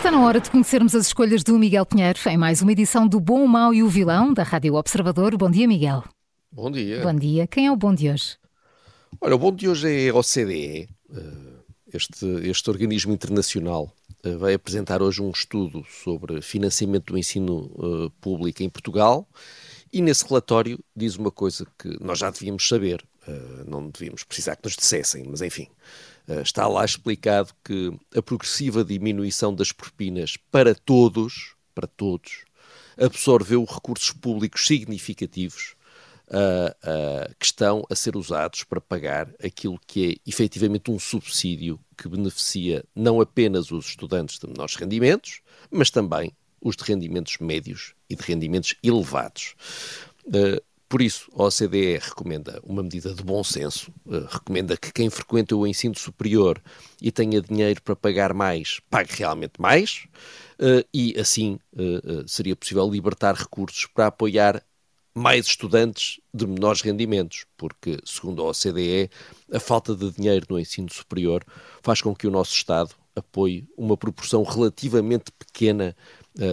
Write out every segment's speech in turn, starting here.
Está na hora de conhecermos as escolhas do Miguel Pinheiro em mais uma edição do Bom, o Mau e o Vilão da Rádio Observador. Bom dia, Miguel. Bom dia. Bom dia. Quem é o bom de hoje? Olha, o bom de hoje é a OCDE. Eh, este, este organismo internacional eh, vai apresentar hoje um estudo sobre financiamento do ensino eh, público em Portugal e nesse relatório diz uma coisa que nós já devíamos saber, não devíamos precisar que nos dissessem, mas enfim. Eh, está lá explicado que a progressiva diminuição das propinas para todos, para todos, absorveu recursos públicos significativos uh, uh, que estão a ser usados para pagar aquilo que é efetivamente um subsídio que beneficia não apenas os estudantes de menores rendimentos, mas também os de rendimentos médios e de rendimentos elevados. Uh, por isso, a OCDE recomenda uma medida de bom senso, uh, recomenda que quem frequenta o ensino superior e tenha dinheiro para pagar mais, pague realmente mais, uh, e assim uh, seria possível libertar recursos para apoiar mais estudantes de menores rendimentos, porque, segundo a OCDE, a falta de dinheiro no ensino superior faz com que o nosso Estado apoie uma proporção relativamente pequena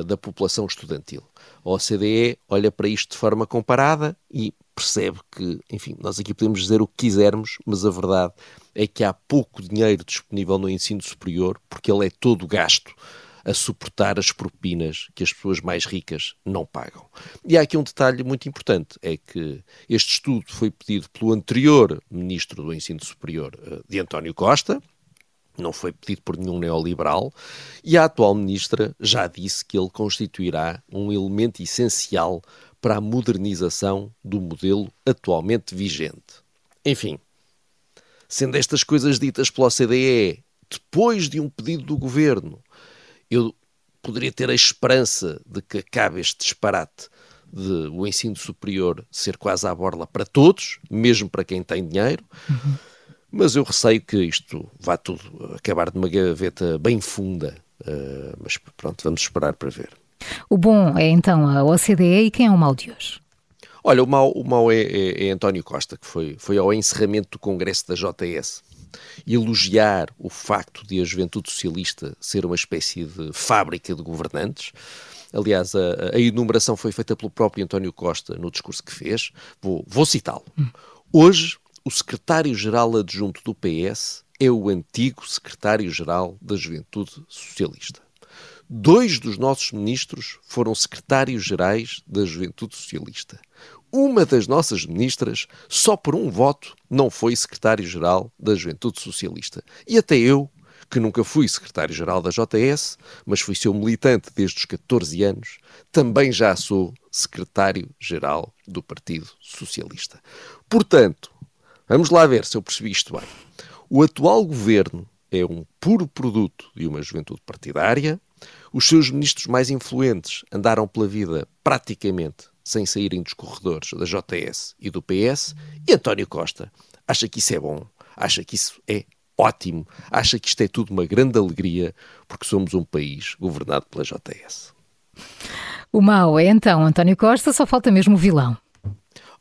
da população estudantil. A OCDE olha para isto de forma comparada e percebe que, enfim, nós aqui podemos dizer o que quisermos, mas a verdade é que há pouco dinheiro disponível no ensino superior, porque ele é todo gasto a suportar as propinas que as pessoas mais ricas não pagam. E há aqui um detalhe muito importante, é que este estudo foi pedido pelo anterior Ministro do Ensino Superior, eh, de António Costa, não foi pedido por nenhum neoliberal, e a atual ministra já disse que ele constituirá um elemento essencial para a modernização do modelo atualmente vigente. Enfim, sendo estas coisas ditas pela OCDE, depois de um pedido do governo, eu poderia ter a esperança de que acabe este disparate de o ensino superior ser quase à borla para todos, mesmo para quem tem dinheiro. Uhum. Mas eu receio que isto vá tudo acabar de uma gaveta bem funda. Uh, mas pronto, vamos esperar para ver. O bom é então a OCDE e quem é o mau de hoje? Olha, o mau, o mau é, é, é António Costa, que foi, foi ao encerramento do Congresso da JS elogiar o facto de a juventude socialista ser uma espécie de fábrica de governantes. Aliás, a, a enumeração foi feita pelo próprio António Costa no discurso que fez. Vou, vou citá-lo. Hum. Hoje, o secretário-geral adjunto do PS é o antigo secretário-geral da Juventude Socialista. Dois dos nossos ministros foram secretários-gerais da Juventude Socialista. Uma das nossas ministras, só por um voto, não foi secretário-geral da Juventude Socialista. E até eu, que nunca fui secretário-geral da JS, mas fui seu militante desde os 14 anos, também já sou secretário-geral do Partido Socialista. Portanto, Vamos lá ver se eu percebi isto bem. O atual governo é um puro produto de uma juventude partidária. Os seus ministros mais influentes andaram pela vida praticamente sem saírem dos corredores da JS e do PS. E António Costa acha que isso é bom, acha que isso é ótimo, acha que isto é tudo uma grande alegria porque somos um país governado pela JS. O mau é então António Costa, só falta mesmo o vilão.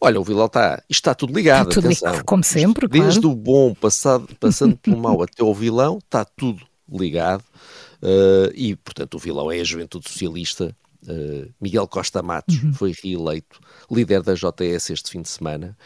Olha, o vilão está. Isto está tudo ligado. Está tudo ligado, como sempre. Desde claro. o bom, passado, passando pelo mau até o vilão, está tudo ligado. Uh, e, portanto, o vilão é a juventude socialista. Uh, Miguel Costa Matos uhum. foi reeleito líder da JS este fim de semana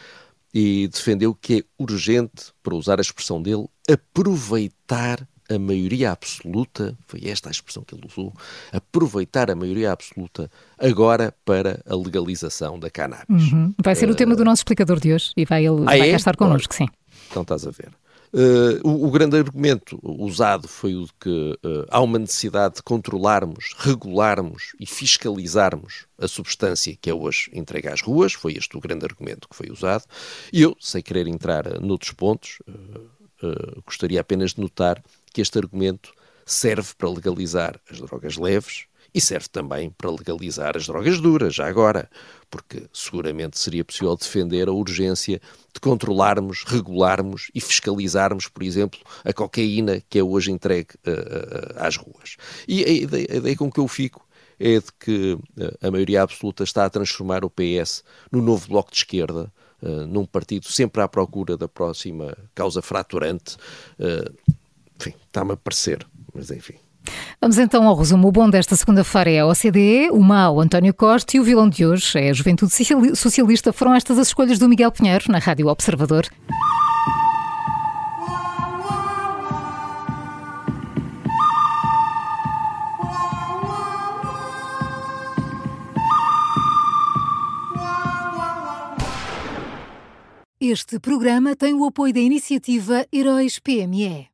e defendeu que é urgente, para usar a expressão dele, aproveitar a maioria absoluta, foi esta a expressão que ele usou, aproveitar a maioria absoluta agora para a legalização da cannabis. Uhum. Vai ser uh, o tema do nosso explicador de hoje e vai, ele, ah, vai é? estar connosco, sim. Então estás a ver. Uh, o, o, grande argumento usado foi o de que uh, há uma necessidade de controlarmos, regularmos e fiscalizarmos a substância que é hoje entregue às ruas. Foi este o grande argumento que foi usado. E eu, sem querer entrar noutros pontos, uh, gostaria apenas de notar que este argumento serve para legalizar as drogas leves, e serve também para legalizar as drogas duras, já agora, porque seguramente seria possível defender a urgência de controlarmos, regularmos e fiscalizarmos, por exemplo, a cocaína que é hoje entregue uh, uh, às ruas. E a ideia, a ideia com que eu fico é de que a maioria absoluta está a transformar o PS no novo bloco de esquerda, uh, num partido sempre à procura da próxima causa fraturante. Uh, enfim, está-me a parecer, mas enfim. Vamos então ao resumo. O bom desta segunda-feira é a OCDE, o mau António Costa e o vilão de hoje é a Juventude Socialista. Foram estas as escolhas do Miguel Pinheiro na Rádio Observador. Este programa tem o apoio da iniciativa Heróis PME.